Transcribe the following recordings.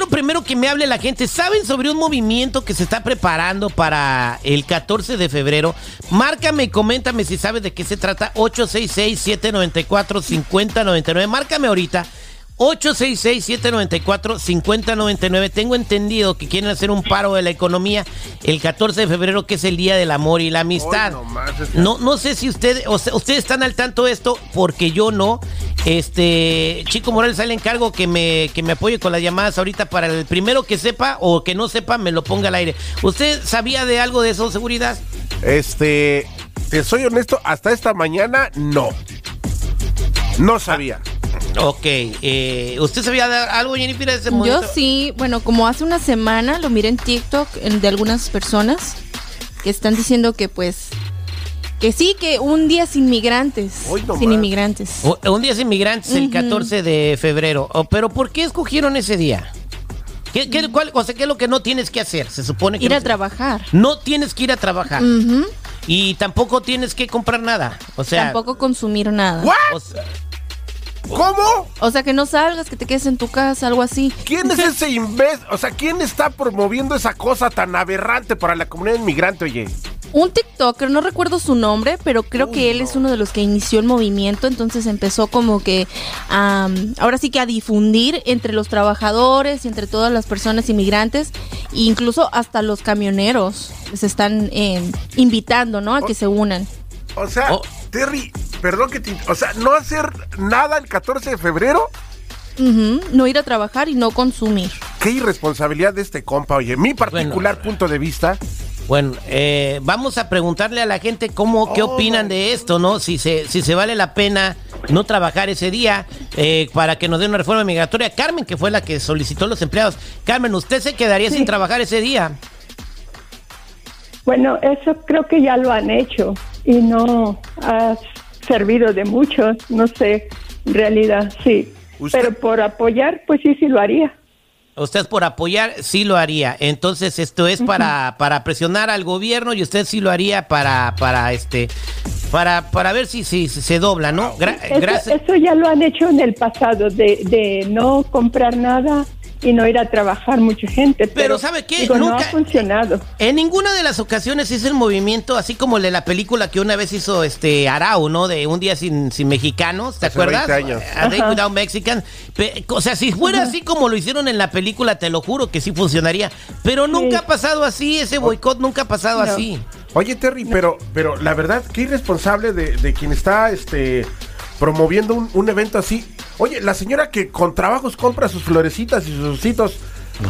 quiero primero que me hable la gente. ¿Saben sobre un movimiento que se está preparando para el 14 de febrero? Márcame y coméntame si sabes de qué se trata. 866-794-5099. Márcame ahorita. 866-794-5099. Tengo entendido que quieren hacer un paro de la economía el 14 de febrero, que es el Día del Amor y la Amistad. no, no sé si ustedes, ustedes están al tanto de esto, porque yo no. Este, Chico Morales, sale encargo que me, que me apoye con las llamadas ahorita para el primero que sepa o que no sepa, me lo ponga al aire. ¿Usted sabía de algo de eso, seguridad? Este, te soy honesto, hasta esta mañana no. No sabía. Ok, eh, ¿usted sabía de algo, Jennifer, de ese Yo sí, bueno, como hace una semana lo miré en TikTok de algunas personas que están diciendo que pues que sí, que un día sin migrantes. sin inmigrantes. un día sin migrantes el 14 de febrero. Oh, pero ¿por qué escogieron ese día? ¿Qué, qué, cuál, o sea, ¿qué es lo que no tienes que hacer? Se supone que... Ir a trabajar. No tienes que ir a trabajar. Y tampoco tienes que comprar nada. O sea... Tampoco consumir nada. ¿Cómo? O sea, que no salgas, que te quedes en tu casa, algo así. ¿Quién es ese imbécil? O sea, ¿quién está promoviendo esa cosa tan aberrante para la comunidad inmigrante, oye? Un TikToker, no recuerdo su nombre, pero creo que él es uno de los que inició el movimiento, entonces empezó como que ahora sí que a difundir entre los trabajadores y entre todas las personas inmigrantes, e incluso hasta los camioneros se están eh, invitando, ¿no? A que se unan. O sea, oh. Terry, perdón que te... O sea, no hacer nada el 14 de febrero. No ir a trabajar y no consumir. Qué irresponsabilidad de este compa, oye. Mi particular punto de vista. Bueno, eh, vamos a preguntarle a la gente cómo, qué oh, opinan de esto, ¿no? Si se, si se vale la pena no trabajar ese día eh, para que nos den una reforma migratoria. Carmen, que fue la que solicitó los empleados. Carmen, ¿usted se quedaría sin trabajar ese día? Bueno, eso creo que ya lo han hecho y no ha servido de mucho, no sé, en realidad sí. Pero por apoyar, pues sí, sí lo haría. Usted por apoyar sí lo haría. Entonces esto es para, para presionar al gobierno y usted sí lo haría para para este para para ver si, si, se dobla, ¿no? eso, eso, ya lo han hecho en el pasado de, de no comprar nada y no ir a trabajar mucha gente. Pero, ¿sabe qué? Nunca, no ha funcionado. En ninguna de las ocasiones hizo el movimiento, así como el de la película que una vez hizo este Arau, ¿no? De un día sin, sin mexicanos, ¿te acuerdas? 20 años. A Day Without Mexican. O sea, si fuera así como lo hicieron en la película, te lo juro que sí funcionaría. Pero nunca ha pasado así, ese boicot nunca ha pasado así. Oye, Terry, pero, pero la verdad, qué irresponsable de, de quien está este promoviendo un, un evento así Oye, la señora que con trabajos compra sus florecitas y sus ositos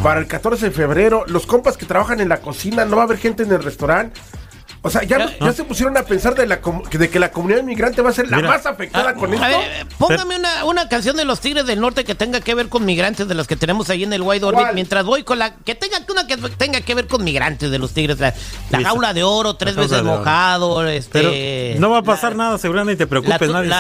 para el 14 de febrero, los compas que trabajan en la cocina, no va a haber gente en el restaurante. O sea, ya, ya, se pusieron a pensar de, la de que la comunidad inmigrante va a ser la más afectada ah, con esto. póngame una, una, canción de los Tigres del Norte que tenga que ver con migrantes de las que tenemos ahí en el White Orbit. Mientras voy con la. Que tenga una que tenga que ver con migrantes de los Tigres. La, jaula de oro, tres veces mojado. Este, no va a pasar nada, seguramente, te preocupes, nadie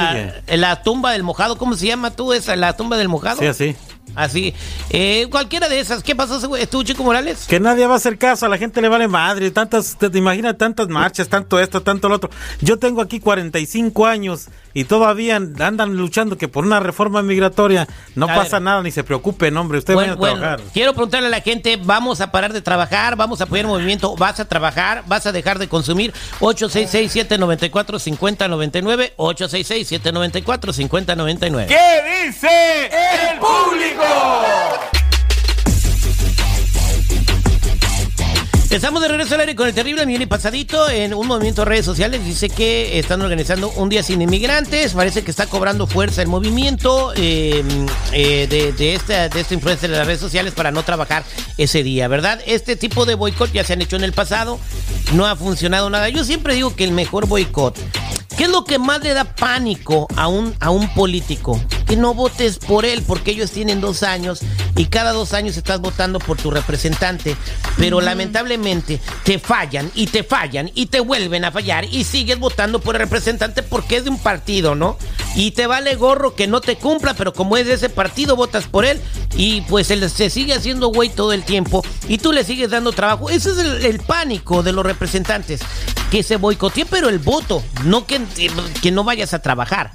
sigue. La tumba del mojado, ¿cómo se llama tú esa? La tumba del mojado. Sí, así. Así, eh, cualquiera de esas. ¿Qué pasó, tú, Chico Morales? Que nadie va a hacer caso, a la gente le vale madre. Tantas, te, imaginas tantas marchas, tanto esto, tanto lo otro. Yo tengo aquí 45 años y todavía andan luchando que por una reforma migratoria no pasa nada, ni se preocupen, hombre. Usted va a trabajar. quiero preguntarle a la gente: ¿vamos a parar de trabajar? ¿Vamos a apoyar el movimiento? ¿Vas a trabajar? ¿Vas a dejar de consumir? 866-794-5099. 866-794-5099. ¿Qué dice el público? Estamos de regreso al aire con el terrible millón y pasadito en un movimiento de redes sociales. Dice que están organizando un día sin inmigrantes. Parece que está cobrando fuerza el movimiento em, eh, de, esta, de esta influencia de las redes sociales para no trabajar ese día, ¿verdad? Este tipo de boicot ya se han hecho en el pasado. No ha funcionado nada. Yo siempre digo que el mejor boicot ¿Qué es lo que más le da pánico a un, a un político? Que no votes por él, porque ellos tienen dos años y cada dos años estás votando por tu representante. Pero lamentablemente te fallan y te fallan y te vuelven a fallar y sigues votando por el representante porque es de un partido, ¿no? Y te vale gorro que no te cumpla, pero como es de ese partido, votas por él y pues él se sigue haciendo güey todo el tiempo y tú le sigues dando trabajo. Ese es el, el pánico de los representantes, que se boicotee, pero el voto, no que que no vayas a trabajar.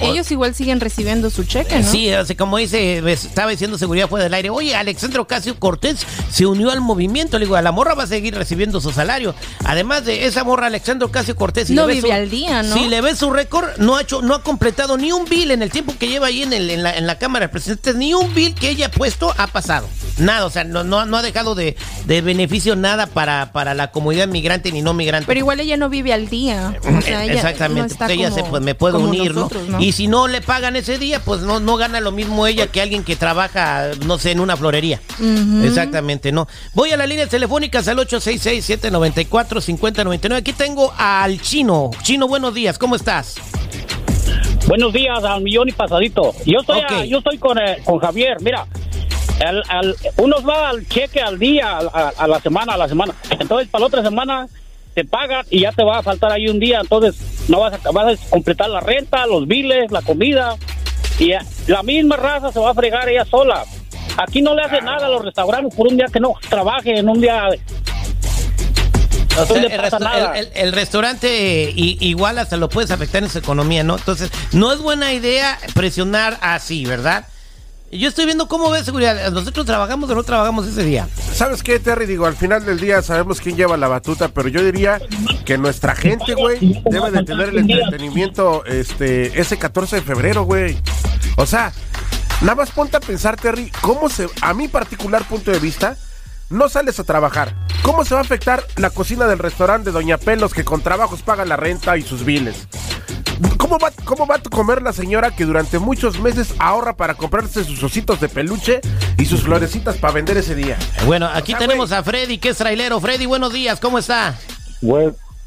Ellos igual siguen recibiendo su cheque, ¿no? Sí, como dice, estaba diciendo seguridad fue del aire. Oye, Alexandro Casio Cortés se unió al movimiento. Le digo, a la morra va a seguir recibiendo su salario. Además de esa morra, Alexandro Casio Cortés. Si no vive al día, ¿no? Si le ves su récord, no ha hecho, no ha completado ni un bill en el tiempo que lleva ahí en, el, en, la, en la Cámara de Presidentes, ni un bill que ella ha puesto ha pasado. Nada, o sea, no, no, ha dejado de, beneficio nada para, para la comunidad migrante ni no migrante. Pero igual ella no vive al día. Exactamente, ella se, pues, me puede unir, ¿no? Y si no le pagan ese día, pues no, no gana lo mismo ella que alguien que trabaja, no sé, en una florería. Exactamente, ¿no? Voy a las líneas telefónicas al 866-794-5099. Aquí tengo al Chino. Chino, buenos días, ¿cómo estás? Buenos días, al millón y pasadito. Yo estoy, yo estoy con, eh, con Javier, mira. uno va al cheque al día, a, la semana, a la semana. Entonces, para la otra semana te pagan y ya te va a faltar ahí un día. Entonces, no vas a, vas a completar la renta, los biles, la comida. Y la misma raza se va a fregar ella sola. Aquí no le hace nada a los restaurantes por un día que no trabaje, en un día el, restaurante igual hasta lo puedes afectar en su economía, ¿no? Entonces, no es buena idea presionar así, ¿verdad? Yo estoy viendo cómo ve seguridad. ¿Nosotros trabajamos o no trabajamos ese día? ¿Sabes qué, Terry? Digo, al final del día sabemos quién lleva la batuta, pero yo diría que nuestra gente, güey, debe de tener el entretenimiento este ese 14 de febrero, güey. O sea, nada más ponte a pensar, Terry, cómo se, a mi particular punto de vista, no sales a trabajar. ¿Cómo se va a afectar la cocina del restaurante de Doña Pelos que con trabajos paga la renta y sus biles? ¿Cómo va, ¿Cómo va a comer la señora que durante muchos meses ahora para comprarse sus ositos de peluche y sus florecitas para vender ese día? Bueno, aquí tenemos a Freddy, que es trailero. Freddy, buenos días, ¿cómo está?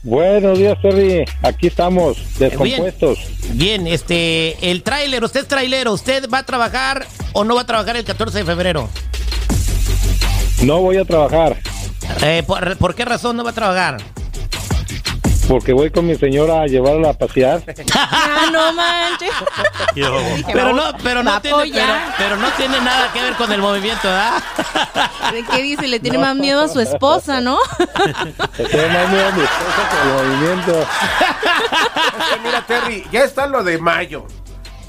buenos días, Terry. Aquí estamos, descompuestos. Bien, este, el trailer, usted es trailero. ¿Usted va a trabajar o no va a trabajar el 14 de febrero? No voy a trabajar. Eh, ¿por, qué razón no va a trabajar? Porque voy con mi señora a llevarla a pasear. ah, no manches. pero no, pero no, tiene, pero, no tiene nada que ver con el movimiento, ¿verdad? ¿Qué dice? Le tiene más miedo a su esposa, ¿no? Le tiene más miedo a mi esposa que al movimiento. mira, Terry, ya está lo de mayo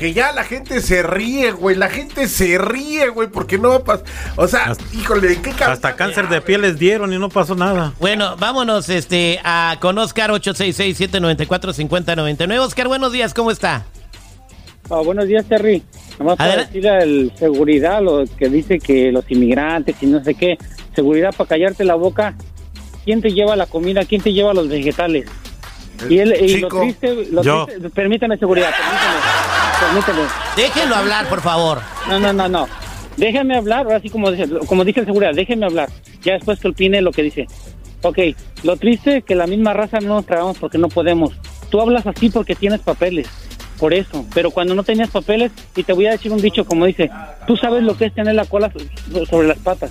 que ya la gente se ríe, güey. La gente se ríe, güey, porque no va a pasar. O sea, híjole, ¿qué Hasta cáncer de piel les dieron y no pasó nada. Bueno, vámonos este, a, con Oscar 866-794-5099. Oscar, buenos días, ¿cómo está? Ah, buenos días, Terry. Nomás para decir al seguridad, lo que dice que los inmigrantes y no sé qué, seguridad para callarte la boca. ¿Quién te lleva la comida? ¿Quién te lleva los vegetales? Y, él, y lo triste, lo triste, permítame seguridad, permítame. Permíteme. Déjenlo hablar, por favor. No, no, no, no. Déjame hablar, ahora sí como dice, como dice el seguridad, déjeme hablar. Ya después que opine lo que dice. Ok, lo triste es que la misma raza no nos tragamos porque no podemos. Tú hablas así porque tienes papeles, por eso. Pero cuando no tenías papeles, y te voy a decir un dicho como dice, tú sabes lo que es tener la cola sobre las patas.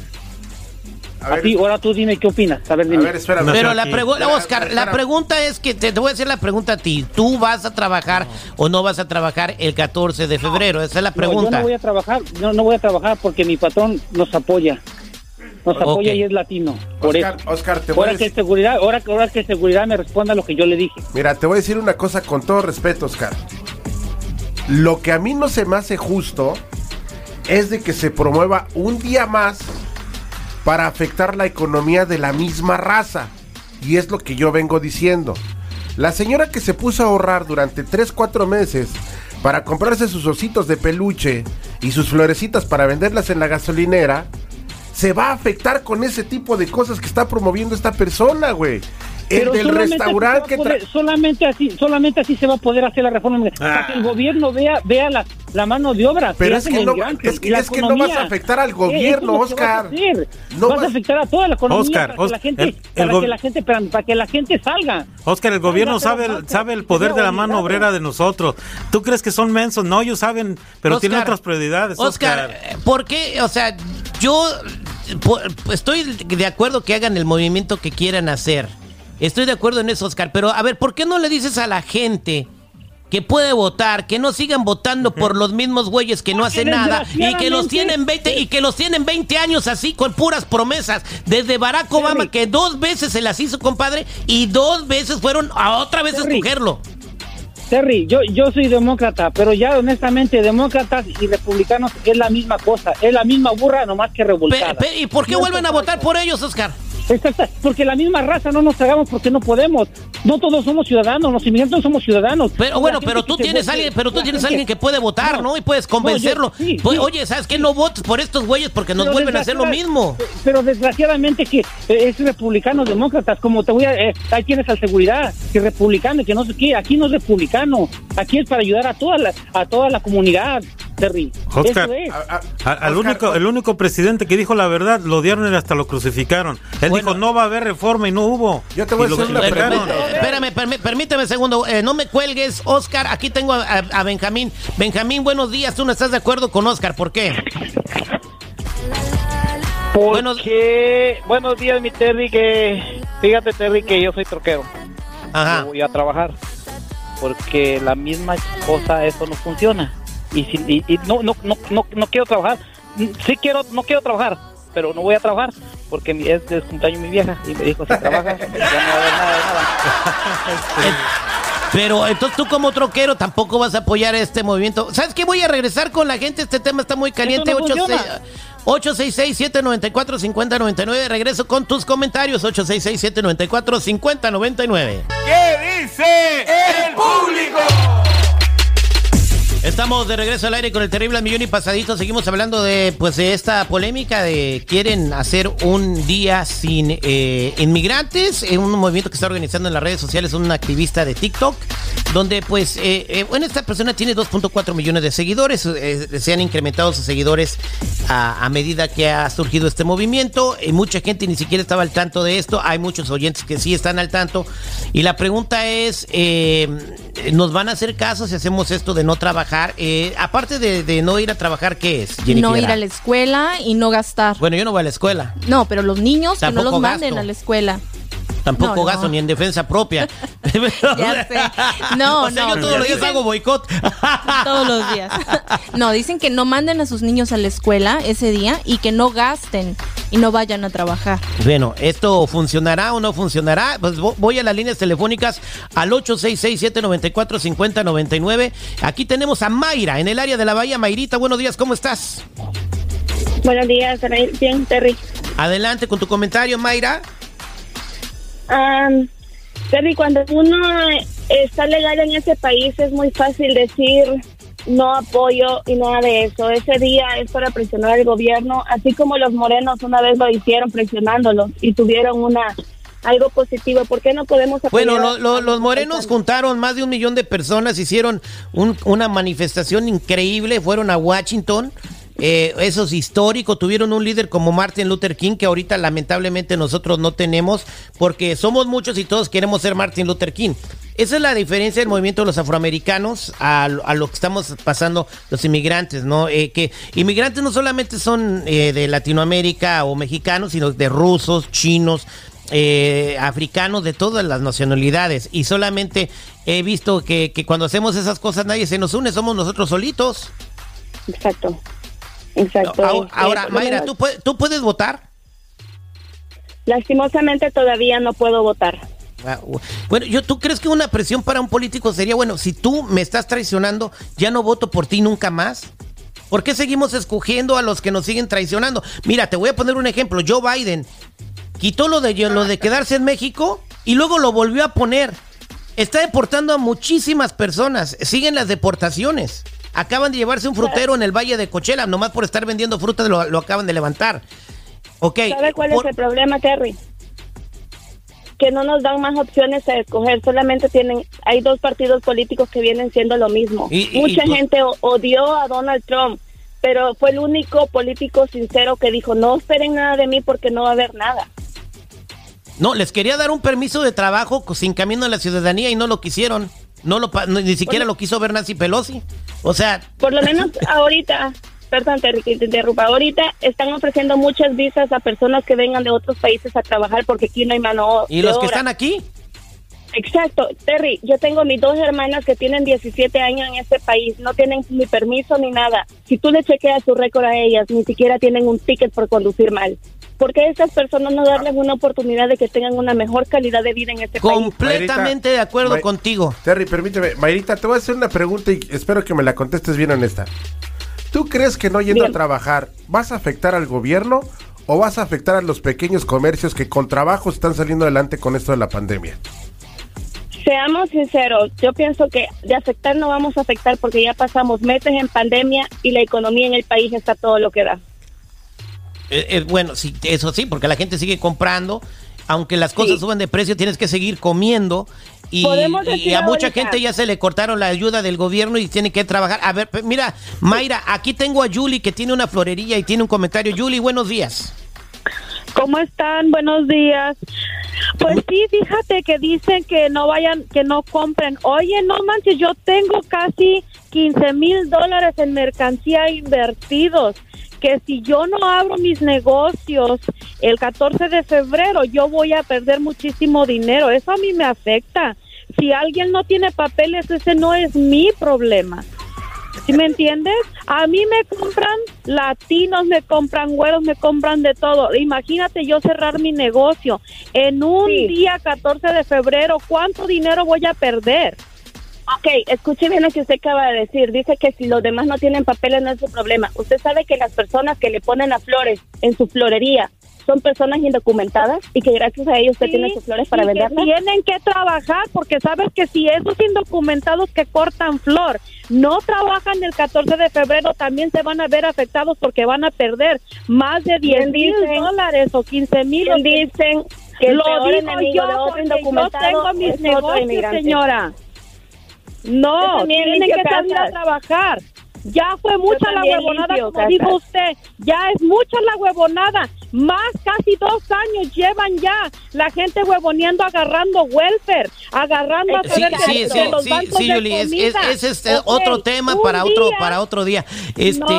A, ahora tú dime qué opinas. A ver, dime. Pero la pregunta, Oscar, la pregunta es que te, voy a hacer la pregunta a ti. ¿Tú vas a trabajar o no vas a trabajar el 14 de febrero? Esa es la pregunta. No, yo no voy a trabajar, no, no voy a trabajar porque mi patrón nos apoya. Nos apoya y es latino. Por Oscar, eso. Oscar, te voy ahora a decir... que seguridad, ahora, ahora que seguridad me responda lo que yo le dije. Mira, te voy a decir una cosa con todo respeto, Oscar. Lo que a mí no se me hace justo es de que se promueva un día más para afectar la economía de la misma raza. Y es lo que yo vengo diciendo. La señora que se puso a ahorrar durante 3-4 meses para comprarse sus ositos de peluche y sus florecitas para venderlas en la gasolinera, se va a afectar con ese tipo de cosas que está promoviendo esta persona, güey el del restaurante que solamente así solamente así se va a poder hacer la reforma. Para que el ah. gobierno vea vea la, la mano de obra pero es que, no, es que, es que no vas a afectar al gobierno Oscar. no vas, a afectar a toda la economía para, que la gente, para que la gente para, que la gente salga. Oscar el gobierno sabe sabe el poder de la mano obrera de nosotros. Tú crees que son mensos no ellos saben pero tienen otras prioridades Oscar, Oscar. ¿por qué o sea yo estoy de acuerdo que hagan el movimiento que quieran hacer Estoy de acuerdo en eso, Oscar. Pero a ver, ¿por qué no le dices a la gente que puede votar, que no sigan votando por los mismos güeyes que no hacen nada y que los tienen 20 y que los tienen 20 años así con puras promesas desde Barack Obama que dos veces se las hizo compadre y dos veces fueron a otra vez a escogerlo. Terry, yo, yo soy demócrata, pero ya honestamente, demócratas y republicanos es la misma cosa, es la misma burra, nomás que revolcada. ¿Y por qué vuelven a votar por ellos, Oscar? Porque la misma raza no nos tragamos porque no podemos. No todos somos ciudadanos, los inmigrantes somos ciudadanos. Pero bueno, pero tú tienes alguien, pero tú tienes alguien que puede votar, ¿no? Y puedes convencerlo. Pues, oye, ¿sabes qué? No votes por estos güeyes porque nos vuelven a hacer lo mismo. Pero desgraciadamente que eh, es republicanos demócratas, como te voy a eh, ahí tienes al seguridad, que republicano, que no sé qué, aquí no es republicano, aquí es para ayudar a toda la a toda la comunidad. Terry. Oscar, al único, el único presidente que dijo la verdad, lo odiaron y hasta lo crucificaron. Él dijo, no va a haber reforma y no hubo. Yo te voy a decir una pregunta. Espérame, permíteme un segundo. Eh, no me cuelgues, Oscar. Aquí tengo a, Benjamín. Benjamín, buenos días. Tú no estás de acuerdo con Oscar. ¿Por qué? Porque, buenos días, mi Terry, que fíjate, Terry, que yo soy troquero. Ajá. voy a trabajar. Porque la misma cosa, eso no funciona y, si, y, no, no, no, no, no quiero trabajar. Sí quiero, no quiero trabajar, pero no voy a trabajar porque es el cumpleaños mi vieja y me dijo si trabajas ya no va a haber nada de nada. Pero entonces tú como troquero tampoco vas a apoyar este movimiento. ¿Sabes qué? Voy a regresar con la gente. Este tema está muy caliente. No 866-794-5099. Regreso con tus comentarios. 866-794-5099. ¿Qué dice el público? Estamos de regreso al aire con el terrible millón y pasadito. Seguimos hablando de pues de esta polémica de quieren hacer un día sin eh, inmigrantes, en un movimiento que está organizando en las redes sociales un activista de TikTok, donde pues eh, eh, bueno esta persona tiene 2.4 millones de seguidores, se han incrementado sus seguidores a, medida que ha surgido este movimiento. Y mucha gente ni siquiera estaba al tanto de esto. Hay muchos oyentes que sí están al tanto. Y la pregunta es, ¿nos van a hacer caso si hacemos esto de no trabajar? Eh, aparte de, no ir a trabajar, ¿qué es? no ir a la escuela y no gastar. Bueno, yo no voy a la escuela. No, pero los niños que no los manden a la escuela. Tampoco gasto ni en defensa propia. ya sé. No, no. Yo todos los días hago boicot. todos los días. no, dicen que no manden a sus niños a la escuela ese día y que no gasten y no vayan a trabajar. Bueno, ¿esto funcionará o no funcionará? Pues voy a las líneas telefónicas al 866-794-5099. Aquí tenemos a Mayra en el área de la Bahía. Mayrita, buenos días, ¿cómo estás? Buenos días, bien, Terry. Adelante con tu comentario, Mayra. Um, Terry, cuando uno está legal en ese país es muy fácil decir no apoyo y nada de eso. Ese día es para presionar al gobierno, así como los morenos una vez lo hicieron presionándolos y tuvieron una algo positivo. ¿Por qué no podemos Bueno, los morenos juntaron más de un millón de personas, hicieron una manifestación increíble, fueron a Washington eh, eso es histórico. Tuvieron un líder como Martin Luther King, que ahorita lamentablemente nosotros no tenemos, porque somos muchos y todos queremos ser Martin Luther King. Esa es la diferencia del movimiento de los afroamericanos a, lo que estamos pasando los inmigrantes, ¿no? Eh, que inmigrantes no solamente son eh, de Latinoamérica o mexicanos, sino de rusos, chinos, eh, africanos, de todas las nacionalidades. Y solamente he visto que, que cuando hacemos esas cosas nadie se nos une, somos nosotros solitos. Exacto. Exacto. Ahora, Mayra, ¿tú, ¿tú puedes votar? Lastimosamente todavía no puedo votar. Ah, bueno, yo, ¿tú crees que una presión para un político sería, bueno, si tú me estás traicionando, ya no voto por ti nunca más? ¿Por qué seguimos escogiendo a los que nos siguen traicionando? Mira, te voy a poner un ejemplo. Joe Biden quitó lo de, lo de quedarse en México y luego lo volvió a poner. Está deportando a muchísimas personas. Siguen las deportaciones. Acaban de llevarse un frutero en el Valle de Cochela, nomás por estar vendiendo frutas lo, acaban de levantar. Okay. ¿Sabe cuál es el problema, Terry? Que no nos dan más opciones a escoger, solamente tienen, hay dos partidos políticos que vienen siendo lo mismo. Mucha gente odió a Donald Trump, pero fue el único político sincero que dijo, no esperen nada de mí porque no va a haber nada. No, les quería dar un permiso de trabajo sin camino a la ciudadanía y no lo quisieron. No lo ni siquiera lo quiso ver Nancy Pelosi. O sea, por lo menos ahorita, perdón, te, te interrumpa, ahorita están ofreciendo muchas visas a personas que vengan de otros países a trabajar porque aquí no hay mano. ¿Y los que están aquí? Exacto, Terry, yo tengo mis dos hermanas que tienen 17 años en este país, no tienen ni permiso ni nada. Si tú le chequeas su récord a ellas, ni siquiera tienen un ticket por conducir mal. ¿Por qué a estas personas no darles una oportunidad de que tengan una mejor calidad de vida en este país? Completamente de acuerdo contigo. Terry, permíteme. Mayrita, te voy a hacer una pregunta y espero que me la contestes bien honesta. ¿Tú crees que no yendo a trabajar vas a afectar al gobierno o vas a afectar a los pequeños comercios que con trabajo están saliendo adelante con esto de la pandemia? Seamos sinceros, yo pienso que de afectar no vamos a afectar porque ya pasamos meses en pandemia y la economía en el país está todo lo que da. Eh, eh, bueno, sí, eso sí, porque la gente sigue comprando. Aunque las cosas suban de precio, tienes que seguir comiendo. Y, a mucha gente ya se le cortaron la ayuda del gobierno y tiene que trabajar. A ver, mira, Mayra, aquí tengo a Julie que tiene una florería y tiene un comentario. Julie, buenos días. ¿Cómo están? Buenos días. Pues sí, fíjate que dicen que no vayan, que no compren. Oye, no manches, yo tengo casi 15 mil dólares en mercancía invertidos que si yo no abro mis negocios el 14 de febrero, yo voy a perder muchísimo dinero. Eso a mí me afecta. Si alguien no tiene papeles, ese no es mi problema. ¿Sí me entiendes? A mí me compran latinos, me compran güeros, me compran de todo. Imagínate yo cerrar mi negocio en un día 14 de febrero, ¿cuánto dinero voy a perder? Ok, escuche bien lo que usted acaba de decir. Dice que si los demás no tienen papeles no es su problema. Usted sabe que las personas que le ponen las flores en su florería son personas indocumentadas y que gracias a ellos usted tiene sus flores para venderlas. Tienen que trabajar porque sabes que si esos indocumentados que cortan flor no trabajan el 14 de febrero también se van a ver afectados porque van a perder más de 10 mil dólares o 15 mil. Dicen que lo digo yo, yo tengo mis negocios, señora. No, tienen que salir a trabajar. Ya fue mucha la huevonada, como dijo usted. Ya es mucha la huevonada. Más casi dos años llevan ya la gente huevoneando, agarrando welfare, agarrando a sí, sí, sí, los sí, sí, es, es, otro tema para otro para otro día. Este,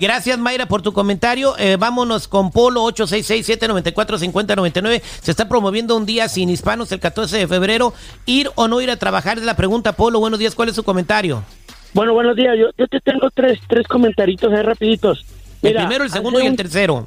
gracias Mayra por tu comentario. Eh, vámonos con Polo 866-794-5099. Se está promoviendo un día sin hispanos el 14 de febrero. Ir o no ir a trabajar es la pregunta, Polo. Buenos días, ¿cuál es su comentario? Bueno, buenos días. Yo, yo te tengo tres, tres comentaritos ahí rapiditos. El primero, el segundo y el tercero.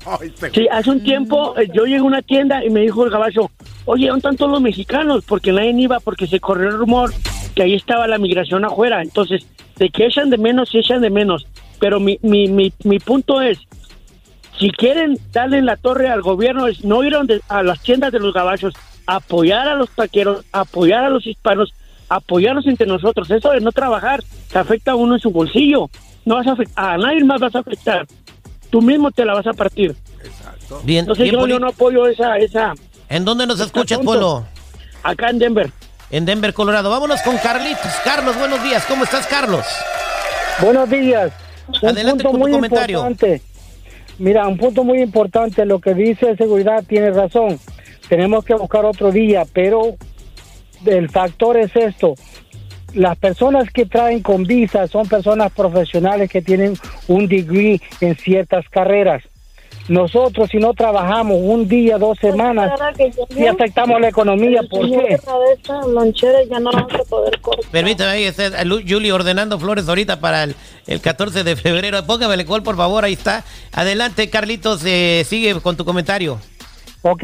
Sí, hace un tiempo eh, yo llegué a una tienda y me dijo el gabacho, oye, ¿dónde están todos los mexicanos? Porque nadie iba, porque se corrió el rumor que ahí estaba la migración afuera. Entonces, de que echan de menos, sí echan de menos. Pero mi, mi, mi, mi punto es, si quieren darle la torre al gobierno, es no ir a las tiendas de los gabachos, apoyar a los taqueros, apoyar a los hispanos, apoyarnos entre nosotros. Eso de no trabajar te afecta a uno en su bolsillo. No vas a afectar, a nadie más vas a afectar. Tú mismo te la vas a partir. Exacto. Bien, Entonces yo, no apoyo esa, esa. ¿En dónde nos escuchas, Polo? Acá en Denver. En Denver, Colorado. Vámonos con Carlitos. Carlos, buenos días. ¿Cómo estás, Carlos? Buenos días. Adelante con tu comentario. Importante. Mira, un punto muy importante. Lo que dice seguridad tiene razón. Tenemos que buscar otro día, pero el factor es esto. Las personas que traen con visa son personas profesionales que tienen un degree en ciertas carreras. Nosotros, si no trabajamos un día, dos pues, semanas, y afectamos la economía. ¿Por qué? Permítame, ahí está Julie ordenando flores ahorita para el, 14 de febrero. Póngame el gol, por favor, ahí está. Adelante, Carlitos, eh, sigue con tu comentario. Ok,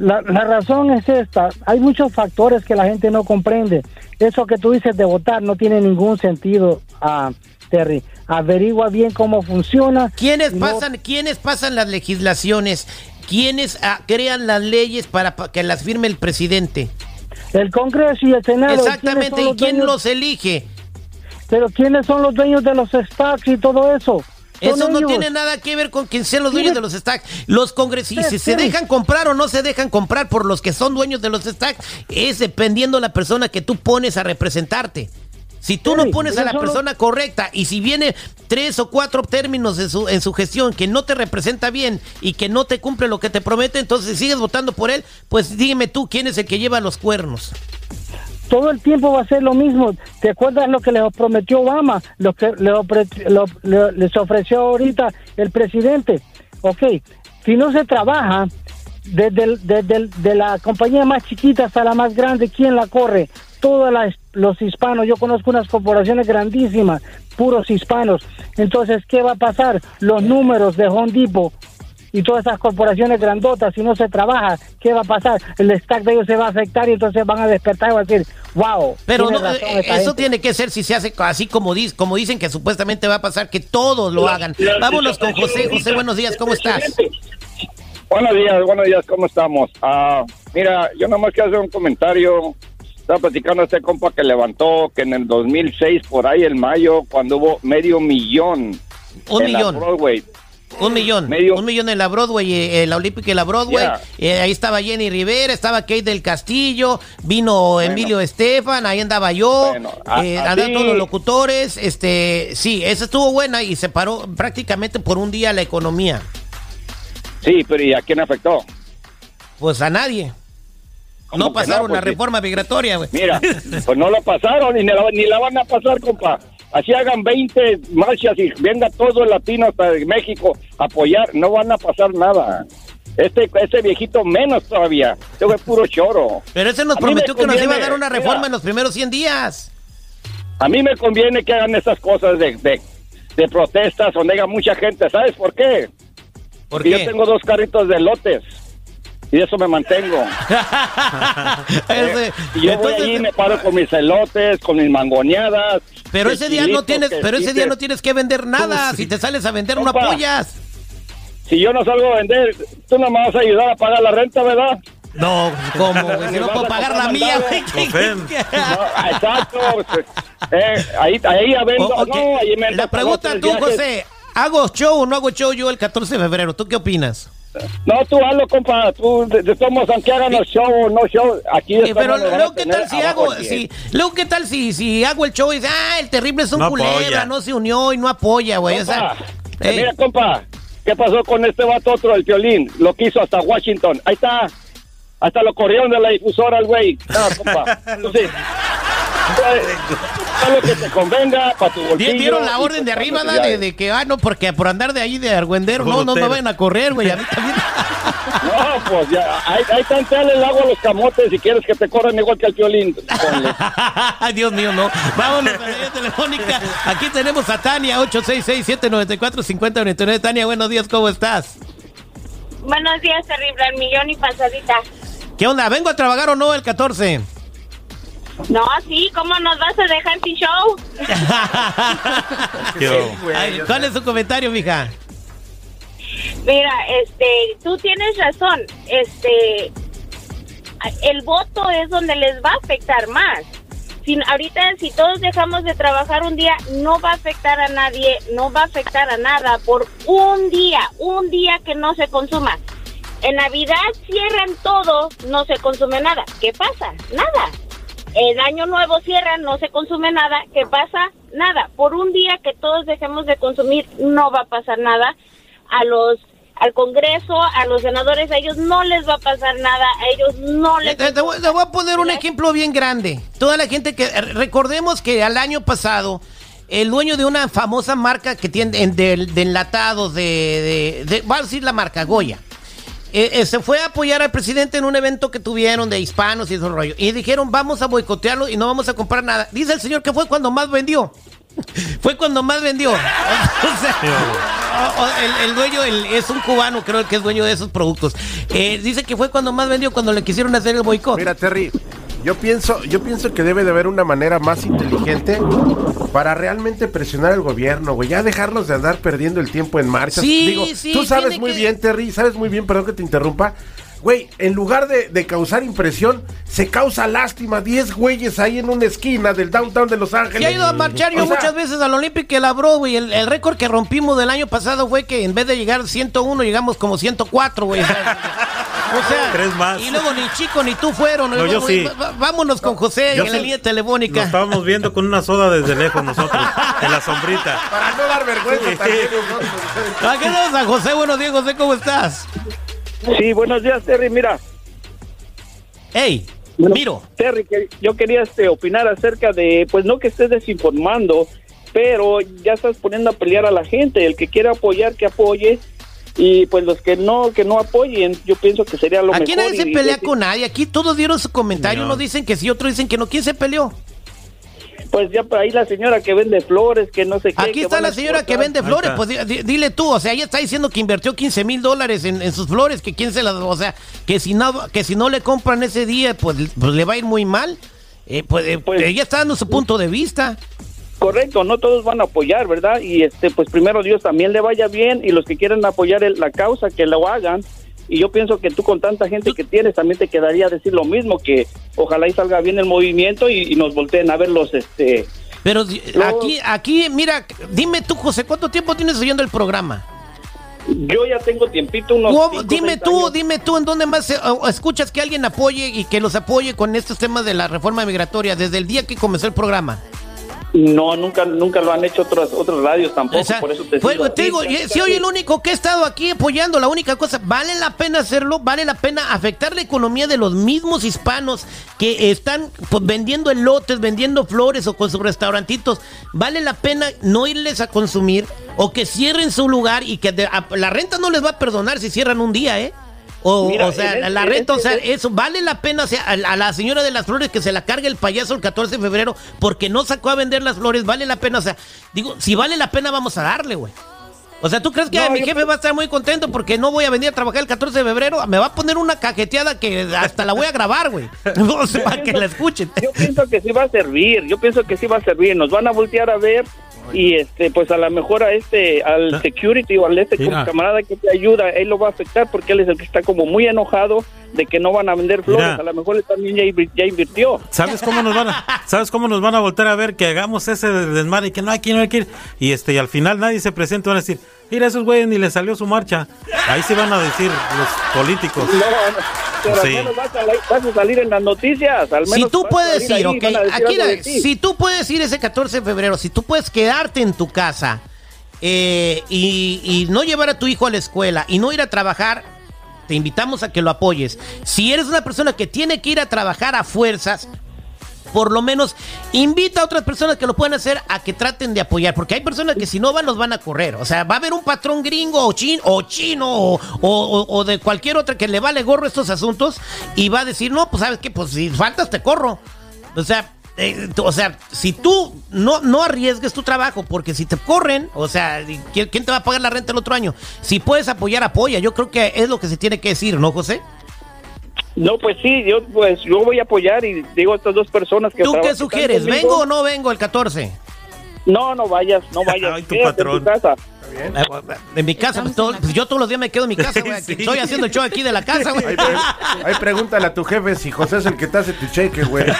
la, la, razón es esta. Hay muchos factores que la gente no comprende. Eso que tú dices de votar no tiene ningún sentido, uh, Terry. Averigua bien cómo funciona. ¿Quiénes, pasan, ¿quiénes pasan las legislaciones? ¿Quiénes ah, crean las leyes para, que las firme el presidente? El Congreso y el Senado. Exactamente. ¿Y quién los elige? Pero ¿quiénes son los dueños de los stocks y todo eso? Eso no tiene nada que ver con quien sean los dueños de los stacks. Los congresistas, si se dejan comprar o no se dejan comprar por los que son dueños de los stacks, es dependiendo de la persona que tú pones a representarte. Si tú no pones a la persona correcta y si viene tres o cuatro términos en su, en su gestión que no te representa bien y que no te cumple lo que te promete, entonces sigues votando por él, pues dime tú quién es el que lleva los cuernos todo el tiempo va a ser lo mismo. ¿Te acuerdas lo que les prometió Obama? Lo que les ofreció ahorita el presidente. Ok, si no se trabaja, desde, desde la compañía más chiquita hasta la más grande, ¿quién la corre? Todos los hispanos. Yo conozco unas corporaciones grandísimas, puros hispanos. Entonces, ¿qué va a pasar? Los números de Home y todas esas corporaciones grandotas, si no se trabaja, ¿qué va a pasar? El stack de ellos se va a afectar y entonces van a despertar y van a decir, wow. Pero eh, eso tiene que ser si se hace así como, como dicen que supuestamente va a pasar, que todos lo hagan. Vámonos con José. José, buenos días, ¿cómo estás? Buenos días, buenos días, ¿cómo estamos? Ah, mira, yo nomás quiero hacer un comentario. Estaba platicando a este compa que levantó que en el 2006, por ahí en mayo, cuando hubo medio millón un millón. Broadway, un millón, un millón en la Broadway, eh, la Olímpica y la Broadway. Eh, ahí estaba Jenny Rivera, estaba Kate del Castillo, vino Emilio Estefan, ahí andaba yo, eh, andaban todos los locutores. Este, sí, esa estuvo buena y se paró prácticamente por un día la economía. Sí, pero ¿y a quién afectó? Pues a nadie. No pasaron la pues reforma migratoria, güey. Mira, pues no la pasaron ni la, ni la van a pasar, compa. Así hagan 20 marchas y venga todo el latino hasta México a apoyar, no van a pasar nada. Este, este viejito menos todavía. Este fue puro choro. Pero ese nos prometió que nos iba a dar una reforma en los primeros 100 días. A mí me conviene que hagan esas cosas de, de, de protestas donde haya mucha gente. ¿Sabes por qué? Porque yo tengo dos carritos de lotes y eso me mantengo. Eh, y yo voy allí me paro con mis elotes, con mis mangoneadas. Pero ese día no tienes, pero ese día no tienes que vender nada. Si te sales a vender, no apoyas. Si yo no salgo a vender, tú no me vas a ayudar a pagar la renta, ¿verdad? No, ¿cómo, Si no puedo pagar la mía, exacto. Eh, ahí, ahí ya vendo. no, ahí me la pregunta tú, José. ¿Hago show o no hago show yo el 14 de febrero? ¿Tú qué opinas? No, tú hazlo, compa. Tú, de, de todos aunque hagan los show no show, aquí sí, Pero luego, ¿qué tal si hago? Si, luego, ¿qué tal si, si hago el show y dice, ah, el terrible es un no culebra, no se unió y no apoya, güey? O sea, eh, Mira, compa, ¿qué pasó con este vato otro, el violín? Lo quiso hasta Washington. Ahí está. Hasta lo corrieron de la difusora, el güey. No, compa. Entonces, lo que te convenga para tu bolsillo. Dieron la orden de arriba, de, de, que, ah, no, porque por andar de ahí de argüendero, no, no me vayan a correr, güey. A mí también. No, pues ya, ahí, ahí está el agua a los camotes si quieres que te corran igual que al violín. Ay, Dios mío, no. Vámonos a la telefónica. Aquí tenemos a Tania, 866-794-5099. Tania, buenos días, ¿cómo estás? Buenos días, terrible, el millón y pasadita. ¿Qué onda? ¿Vengo a trabajar o no el 14? No, sí, ¿cómo nos vas a dejar sin show? ¿Cuál es su comentario, mija? Mira, este, tú tienes razón. Este, el voto es donde les va a afectar más. Si, ahorita, si todos dejamos de trabajar un día, no va a afectar a nadie, no va a afectar a nada por un día, un día que no se consuma. En Navidad cierran todo, no se consume nada. ¿Qué pasa? Nada. El año nuevo cierran, no se consume nada. ¿Qué pasa? Nada. Por un día que todos dejemos de consumir, no va a pasar nada. A los al Congreso, a los senadores, a ellos no les va a pasar nada, a ellos no les... Te, te, voy, a poner un ejemplo bien grande. Toda la gente que... Recordemos que al año pasado, el dueño de una famosa marca que tiene de, de enlatados, de, de, Va a decir la marca, Goya. Eh, eh, se fue a apoyar al presidente en un evento que tuvieron de hispanos y ese rollo. Y dijeron, vamos a boicotearlo y no vamos a comprar nada. Dice el señor que fue cuando más vendió. fue cuando más vendió. el, dueño es un cubano, creo que es dueño de esos productos. Eh, dice que fue cuando más vendió cuando le quisieron hacer el boicot. Mira, Terry, yo pienso, yo pienso que debe de haber una manera más inteligente para realmente presionar al gobierno, güey. Ya dejarlos de andar perdiendo el tiempo en marcha. Sí, Digo, sí, tú sabes muy bien, Terry, sabes muy bien, perdón que te interrumpa. Güey, en lugar de, causar impresión, se causa lástima. Diez güeyes ahí en una esquina del downtown de Los Ángeles. Y he ido a marchar yo muchas veces al Olympic y la Broadway. El, el récord que rompimos del año pasado fue que en vez de llegar 101, llegamos como 104, güey. O sea, Y luego ni Chico ni tú fueron. Vámonos con José en la línea telefónica. Nos estábamos viendo con una soda desde lejos nosotros, en la sombrita. Para no dar vergüenza también. Aquí tenemos a José. Buenos días, José, ¿cómo estás? Sí, buenos días, Terry. Mira. Hey, miro. Terry, que yo quería este, opinar acerca de, pues no que estés desinformando, pero ya estás poniendo a pelear a la gente. El que quiera apoyar, que apoye y pues los que no que no apoyen yo pienso que sería lo mejor aquí nadie se pelea con nadie aquí todos dieron su comentario unos dicen que sí otros dicen que no quién se peleó Pues ya por ahí la señora que vende flores, que no sé qué. Aquí está la señora que vende flores, pues dile tú, o sea, ella está diciendo que invirtió 15 mil dólares en, sus flores, que quién se las, o sea, que si no, que si no le compran ese día, pues, pues le va a ir muy mal. Eh, pues, eh, pues, ella está dando su punto de vista. Correcto, no todos van a apoyar, ¿verdad? Y este, pues primero Dios también le vaya bien y los que quieran apoyar la causa que lo hagan y yo pienso que tú con tanta gente que tienes también te quedaría decir lo mismo, que ojalá y salga bien el movimiento y, nos volteen a ver los... este Pero aquí, aquí, mira, dime tú, José, ¿cuánto tiempo tienes oyendo el programa? Yo ya tengo tiempito, unos. dime tú, dime tú, ¿en dónde más escuchas que alguien apoye y que los apoye con estos temas de la reforma migratoria desde el día que comenzó el programa? No, nunca, nunca lo han hecho otros, otros radios tampoco, por eso te, digo. si hoy el único que he estado aquí apoyando, la única cosa, vale la pena hacerlo, vale la pena afectar la economía de los mismos hispanos que están pues, vendiendo elotes, vendiendo flores o con sus restaurantitos, vale la pena no irles a consumir o que cierren su lugar y que la renta no les va a perdonar si cierran un día, ¿eh? O, o sea, la renta, o sea, eso vale la pena, o sea, a, la señora de las flores que se la cargue el payaso el 14 de febrero porque no sacó a vender las flores, vale la pena, o sea, digo, si vale la pena vamos a darle, güey. O sea, ¿tú crees que mi jefe va a estar muy contento porque no voy a venir a trabajar el 14 de febrero? Me va a poner una cajeteada que hasta la voy a grabar, güey. Para que la escuchen. Yo pienso que sí va a servir, yo pienso que sí va a servir. Nos van a voltear a ver y este pues a lo mejor a este al ah. security o al este camarada que te ayuda él lo va a afectar porque él es el que está como muy enojado de que no van a vender flores. A lo mejor él también ya, invirtió. Sabes cómo nos van a sabes cómo nos van a volver a ver que hagamos ese desmadre y que no hay no que ir y este y al final nadie se presenta van a decir mira esos güeyes ni les salió su marcha ahí sí van a decir los políticos no, pero al menos vas a, salir en las noticias. Al menos si tú puedes ir, ok. Aquí, si tú puedes ir ese 14 de febrero, si tú puedes quedarte en tu casa eh, y, y no llevar a tu hijo a la escuela y no ir a trabajar, te invitamos a que lo apoyes. Si eres una persona que tiene que ir a trabajar a fuerzas, por lo menos invita a otras personas que lo puedan hacer a que traten de apoyar, porque hay personas que si no van, los van a correr. O sea, va a haber un patrón gringo o chino o, chino, o, de cualquier otra que le vale gorro estos asuntos y va a decir, no, pues sabes qué, pues si faltas te corro. O sea, eh, o sea, si tú no, no arriesgues tu trabajo, porque si te corren, o sea, ¿quién, ¿quién te va a pagar la renta el otro año? Si puedes apoyar, apoya. Yo creo que es lo que se tiene que decir, ¿no, José? No, pues sí, yo pues yo voy a apoyar y digo a estas dos personas que ¿Tú qué sugieres? ¿Vengo o no vengo el 14? No, no vayas, no vayas. Ay, tu patrón. En, casa. Eh, en mi casa, pues, pues, yo todos los días me quedo en mi casa, güey. Estoy haciendo el show aquí de la casa, güey. Ahí, pregúntale a tu jefe si José es el que te hace tu cheque, güey.